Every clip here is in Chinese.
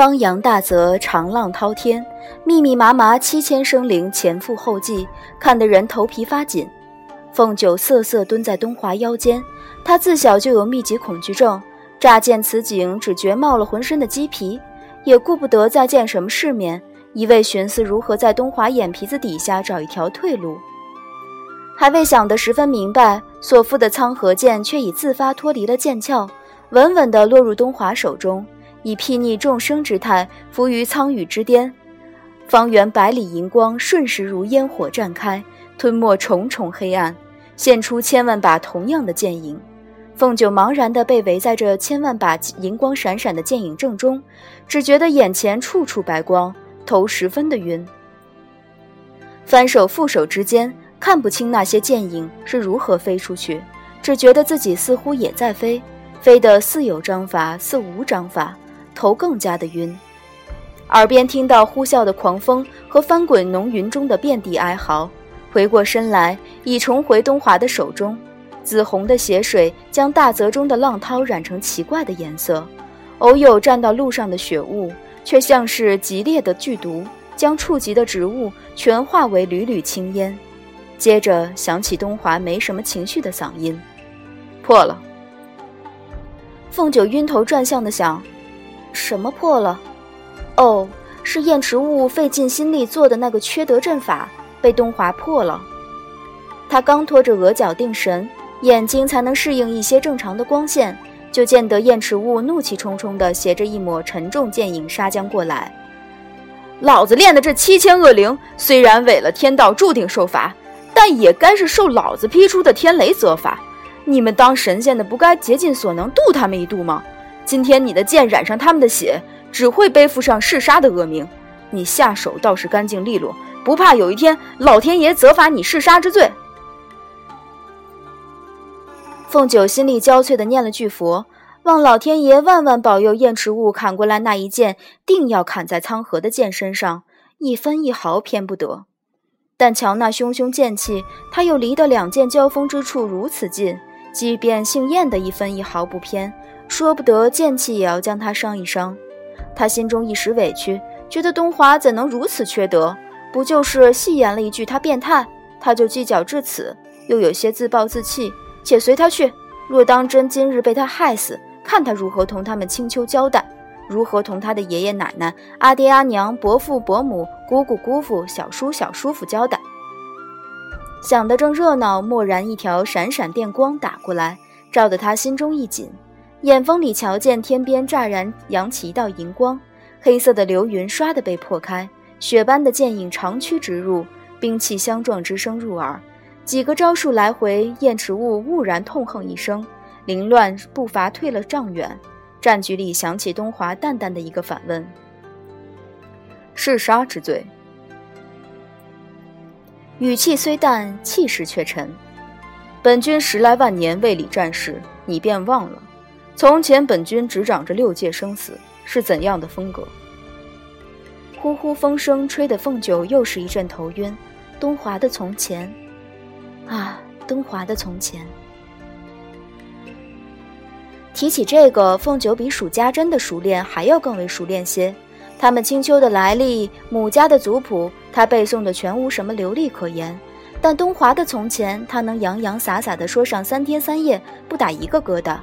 汪洋大泽，长浪滔天，密密麻麻七千生灵前赴后继，看得人头皮发紧。凤九瑟瑟蹲在东华腰间，他自小就有密集恐惧症，乍见此景，只觉冒了浑身的鸡皮，也顾不得再见什么世面，一味寻思如何在东华眼皮子底下找一条退路。还未想得十分明白，所附的苍河剑却已自发脱离了剑鞘，稳稳地落入东华手中。以睥睨众生之态浮于苍宇之巅，方圆百里银光瞬时如烟火绽开，吞没重重黑暗，现出千万把同样的剑影。凤九茫然地被围在这千万把银光闪闪的剑影正中，只觉得眼前处处白光，头十分的晕。翻手覆手之间，看不清那些剑影是如何飞出去，只觉得自己似乎也在飞，飞得似有章法，似无章法。头更加的晕，耳边听到呼啸的狂风和翻滚浓云中的遍地哀嚎。回过身来，已重回东华的手中。紫红的血水将大泽中的浪涛染成奇怪的颜色，偶有沾到路上的雪雾，却像是激烈的剧毒，将触及的植物全化为缕缕青烟。接着响起东华没什么情绪的嗓音：“破了。”凤九晕头转向的想。什么破了？哦，是燕池雾费尽心力做的那个缺德阵法被东华破了。他刚拖着额角定神，眼睛才能适应一些正常的光线，就见得燕池雾怒气冲冲地携着一抹沉重剑影杀将过来。老子练的这七千恶灵，虽然违了天道，注定受罚，但也该是受老子劈出的天雷责罚。你们当神仙的，不该竭尽所能渡他们一渡吗？今天你的剑染上他们的血，只会背负上弑杀的恶名。你下手倒是干净利落，不怕有一天老天爷责罚你弑杀之罪。凤九心力交瘁的念了句佛，望老天爷万万保佑燕池雾砍过来那一剑，定要砍在苍河的剑身上，一分一毫偏不得。但瞧那汹汹剑气，他又离得两剑交锋之处如此近，即便姓燕的一分一毫不偏。说不得剑气也要将他伤一伤，他心中一时委屈，觉得东华怎能如此缺德？不就是戏言了一句他变态，他就计较至此，又有些自暴自弃。且随他去。若当真今日被他害死，看他如何同他们青丘交代，如何同他的爷爷奶奶、阿爹阿娘、伯父伯母、姑姑姑父、小叔小叔父交代。想得正热闹，蓦然一条闪闪电光打过来，照得他心中一紧。眼风里瞧见天边乍然扬起一道银光，黑色的流云唰的被破开，雪般的剑影长驱直入，兵器相撞之声入耳。几个招数来回，燕池雾兀然痛哼一声，凌乱步伐退了丈远。战局里响起东华淡淡的一个反问：“弑杀之罪。”语气虽淡，气势却沉。本君十来万年未理战事，你便忘了？从前本君执掌着六界生死，是怎样的风格？呼呼风声吹得凤九又是一阵头晕。东华的从前，啊，东华的从前。提起这个，凤九比数家珍的熟练还要更为熟练些。他们青丘的来历、母家的族谱，他背诵的全无什么流利可言。但东华的从前，他能洋洋洒洒地说上三天三夜，不打一个疙瘩。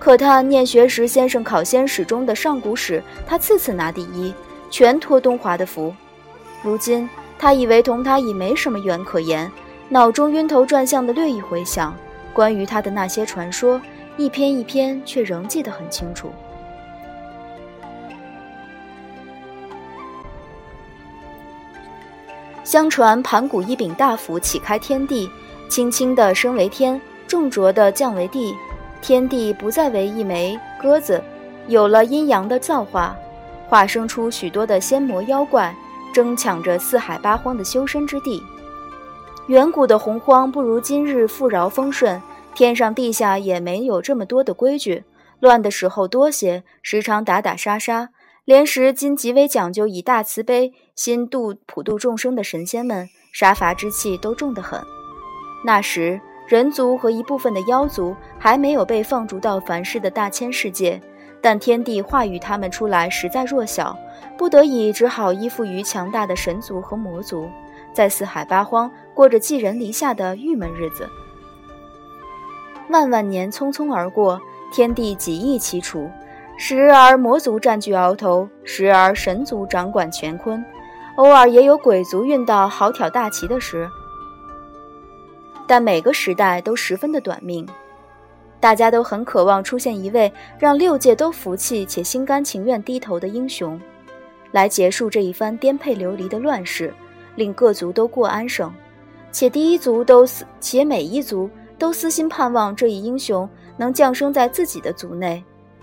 可他念学时，先生考仙史中的上古史，他次次拿第一，全托东华的福。如今他以为同他已没什么缘可言，脑中晕头转向的略一回想，关于他的那些传说，一篇一篇，却仍记得很清楚。相传盘古一柄大斧起开天地，轻轻的升为天，重浊的降为地。天地不再为一枚鸽子，有了阴阳的造化，化生出许多的仙魔妖怪，争抢着四海八荒的修身之地。远古的洪荒不如今日富饶丰顺，天上地下也没有这么多的规矩，乱的时候多些，时常打打杀杀。连时今极为讲究以大慈悲心度普度众生的神仙们，杀伐之气都重得很。那时。人族和一部分的妖族还没有被放逐到凡世的大千世界，但天帝化育他们出来实在弱小，不得已只好依附于强大的神族和魔族，在四海八荒过着寄人篱下的郁闷日子。万万年匆匆而过，天地几易其处，时而魔族占据鳌头，时而神族掌管乾坤，偶尔也有鬼族运到好挑大旗的时。但每个时代都十分的短命。大家都很渴望出现一位让六界都服气且心甘情愿低头的英雄，来结束这一番颠沛流离的乱世，令各族都过安生。且第一族都私，且每一族都私心盼望这一英雄能降生在自己的族内。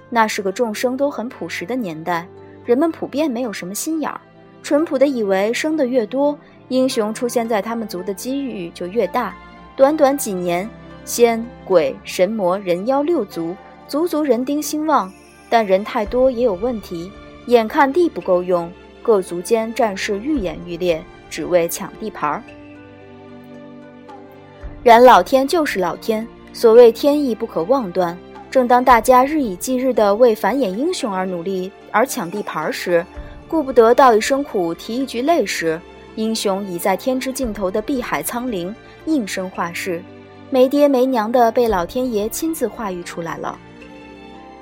那是个众生都很朴实的年代，人们普遍没有什么心眼儿，淳朴的以为生的越多，英雄出现在他们族的机遇就越大。短短几年。仙、鬼、神、魔、人、妖六族，族族人丁兴旺，但人太多也有问题。眼看地不够用，各族间战事愈演愈烈，只为抢地盘儿。然老天就是老天，所谓天意不可妄断。正当大家日以继日地为繁衍英雄而努力，而抢地盘时，顾不得道一声苦，提一句累时，英雄已在天之尽头的碧海苍灵应声化世。没爹没娘的被老天爷亲自化育出来了。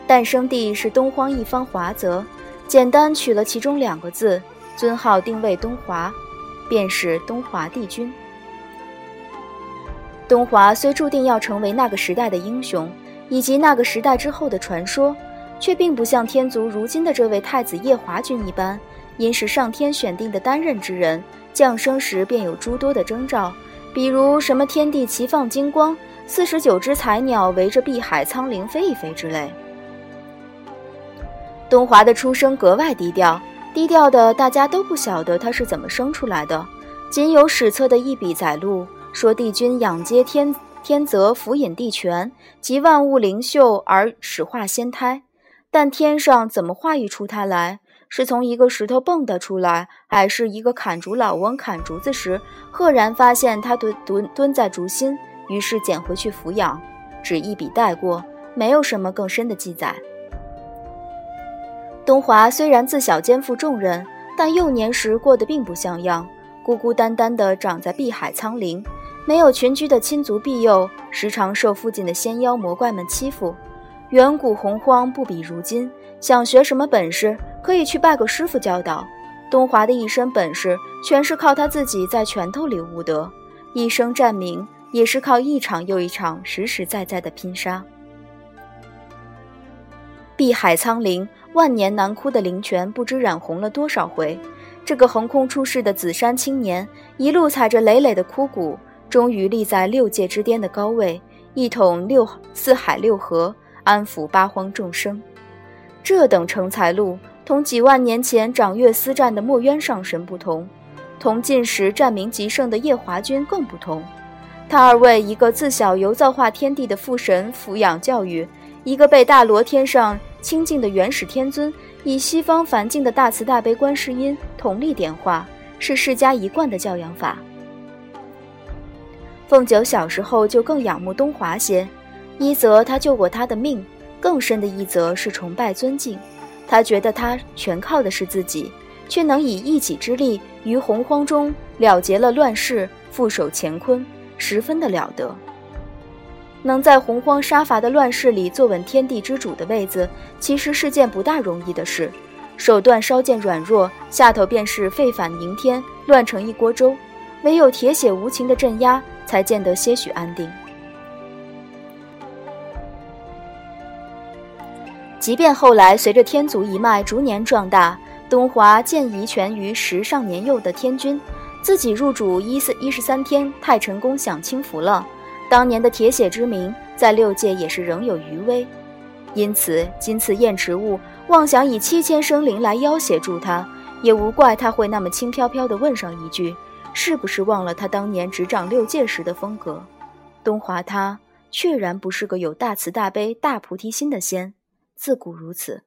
诞生地是东荒一方华泽，简单取了其中两个字，尊号定位东华，便是东华帝君。东华虽注定要成为那个时代的英雄，以及那个时代之后的传说，却并不像天族如今的这位太子夜华君一般，因是上天选定的担任之人，降生时便有诸多的征兆。比如什么天地齐放金光，四十九只彩鸟围着碧海苍灵飞一飞之类。东华的出生格外低调，低调的大家都不晓得他是怎么生出来的，仅有史册的一笔载录，说帝君仰接天天泽，俯引地权，集万物灵秀而始化仙胎。但天上怎么化育出他来？是从一个石头蹦跶出来，还是一个砍竹老翁砍竹子时，赫然发现他蹲蹲蹲在竹心，于是捡回去抚养，只一笔带过，没有什么更深的记载。东华虽然自小肩负重任，但幼年时过得并不像样，孤孤单单地长在碧海苍林，没有群居的亲族庇佑，时常受附近的仙妖魔怪们欺负。远古洪荒不比如今，想学什么本事？可以去拜个师傅教导。东华的一身本事，全是靠他自己在拳头里悟得；一生战名，也是靠一场又一场实实在在的拼杀。碧海苍灵，万年难枯的灵泉，不知染红了多少回。这个横空出世的紫山青年，一路踩着累累的枯骨，终于立在六界之巅的高位，一统六四海六河，安抚八荒众生。这等成才路。同几万年前掌月司战的墨渊上神不同，同晋时战名极盛的夜华君更不同。他二位，一个自小由造化天地的父神抚养教育，一个被大罗天上清净的元始天尊以西方梵境的大慈大悲观世音统力点化，是世家一贯的教养法。凤九小时候就更仰慕东华些，一则他救过他的命，更深的一则是崇拜尊敬。他觉得他全靠的是自己，却能以一己之力于洪荒中了结了乱世，复守乾坤，十分的了得。能在洪荒杀伐的乱世里坐稳天地之主的位子，其实是件不大容易的事。手段稍见软弱，下头便是废反迎天，乱成一锅粥。唯有铁血无情的镇压，才见得些许安定。即便后来随着天族一脉逐年壮大，东华渐遗权于时尚年幼的天君，自己入主一四一十三天太晨宫享清福了。当年的铁血之名在六界也是仍有余威，因此今次燕池雾妄想以七千生灵来要挟住他，也无怪他会那么轻飘飘地问上一句：“是不是忘了他当年执掌六界时的风格？”东华他确然不是个有大慈大悲、大菩提心的仙。自古如此。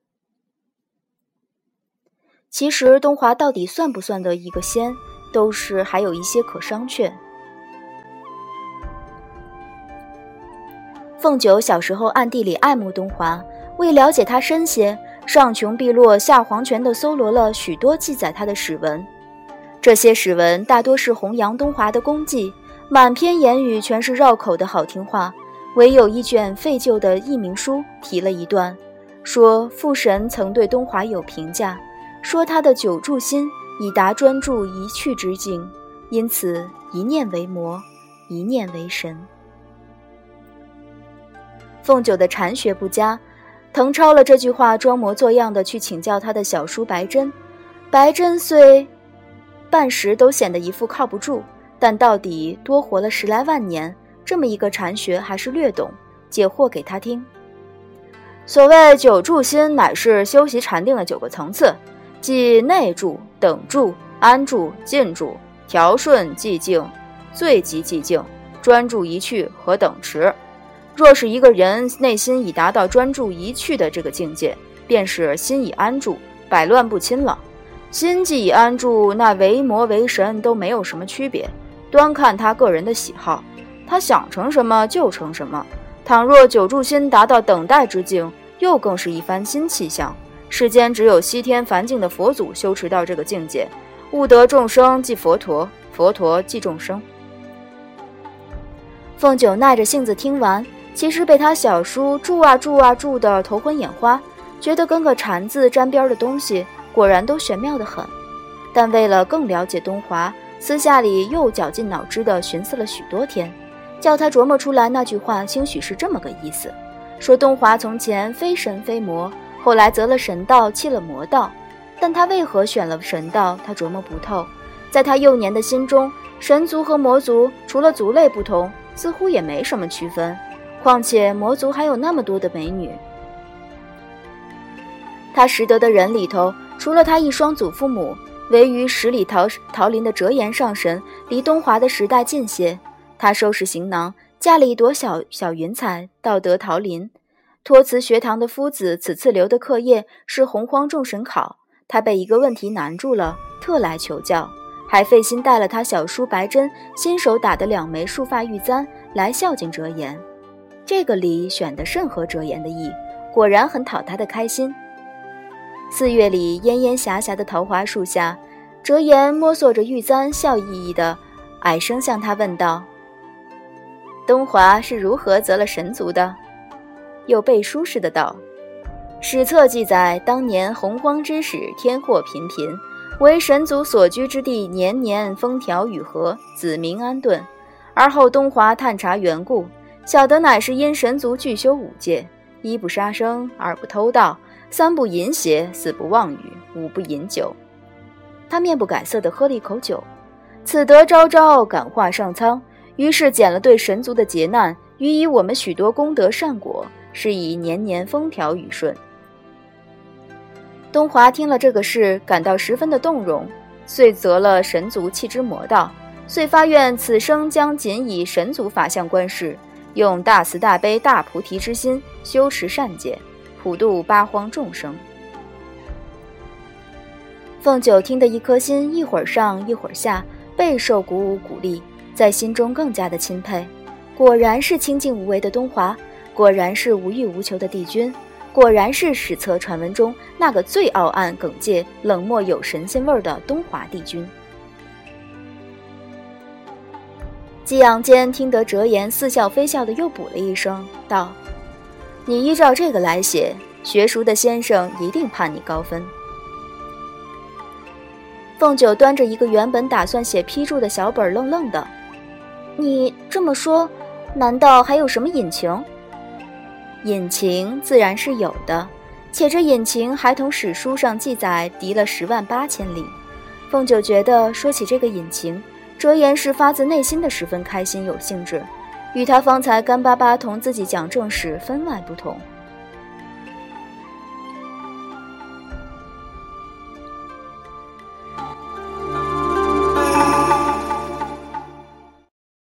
其实东华到底算不算得一个仙，都是还有一些可商榷。凤九小时候暗地里爱慕东华，为了解他深些，上穷碧落下黄泉的搜罗了许多记载他的史文。这些史文大多是弘扬东华的功绩，满篇言语全是绕口的好听话。唯有一卷废旧的佚名书提了一段，说父神曾对东华有评价，说他的久住心已达专注一去之境，因此一念为魔，一念为神。凤九的禅学不佳，誊抄了这句话，装模作样的去请教他的小叔白真。白真虽半时都显得一副靠不住，但到底多活了十来万年。这么一个禅学还是略懂，解惑给他听。所谓九住心，乃是修习禅定的九个层次，即内住、等住、安住、静住、调顺、寂静、最极寂静、专注一去和等持。若是一个人内心已达到专注一去的这个境界，便是心已安住，百乱不侵了。心既已安住，那为魔为神都没有什么区别，端看他个人的喜好。他想成什么就成什么。倘若九住心达到等待之境，又更是一番新气象。世间只有西天梵境的佛祖修持到这个境界，悟得众生即佛陀，佛陀即众生。凤九耐着性子听完，其实被他小叔住啊住啊住的头昏眼花，觉得跟个禅字沾边的东西果然都玄妙的很。但为了更了解东华，私下里又绞尽脑汁地寻思了许多天。叫他琢磨出来那句话，兴许是这么个意思：说东华从前非神非魔，后来择了神道，弃了魔道。但他为何选了神道？他琢磨不透。在他幼年的心中，神族和魔族除了族类不同，似乎也没什么区分。况且魔族还有那么多的美女。他识得的人里头，除了他一双祖父母，唯余十里桃桃林的折颜上神，离东华的时代近些。他收拾行囊，驾了一朵小小云彩，到得桃林。托辞学堂的夫子，此次留的课业是洪荒众神考，他被一个问题难住了，特来求教，还费心带了他小叔白珍亲手打的两枚束发玉簪来孝敬哲言。这个礼选得甚合哲言的意，果然很讨他的开心。四月里烟烟霞霞的桃花树下，哲言摸索着玉簪，笑意意的矮声向他问道。东华是如何择了神族的？又背书似的道：“史册记载，当年洪荒之始，天祸频频，为神族所居之地，年年风调雨和，子民安顿。而后东华探查缘故，晓得乃是因神族具修五戒：一不杀生，二不偷盗，三不淫邪，四不妄语，五不饮酒。”他面不改色地喝了一口酒，此德昭昭，感化上苍。于是减了对神族的劫难，予以我们许多功德善果，是以年年风调雨顺。东华听了这个事，感到十分的动容，遂择了神族弃之魔道，遂发愿此生将仅以神族法相观世，用大慈大悲大菩提之心修持善解，普度八荒众生。凤九听得一颗心一会儿上一会儿下，备受鼓舞鼓励。在心中更加的钦佩，果然是清净无为的东华，果然是无欲无求的帝君，果然是史册传闻中那个最傲岸耿介、冷漠有神仙味儿的东华帝君。激昂间，听得哲言似笑非笑的又补了一声，道：“你依照这个来写，学熟的先生一定判你高分。”凤九端着一个原本打算写批注的小本，愣愣的。你这么说，难道还有什么隐情？隐情自然是有的，且这隐情还同史书上记载敌了十万八千里。凤九觉得说起这个隐情，折颜是发自内心的十分开心有兴致，与他方才干巴巴同自己讲正史分外不同。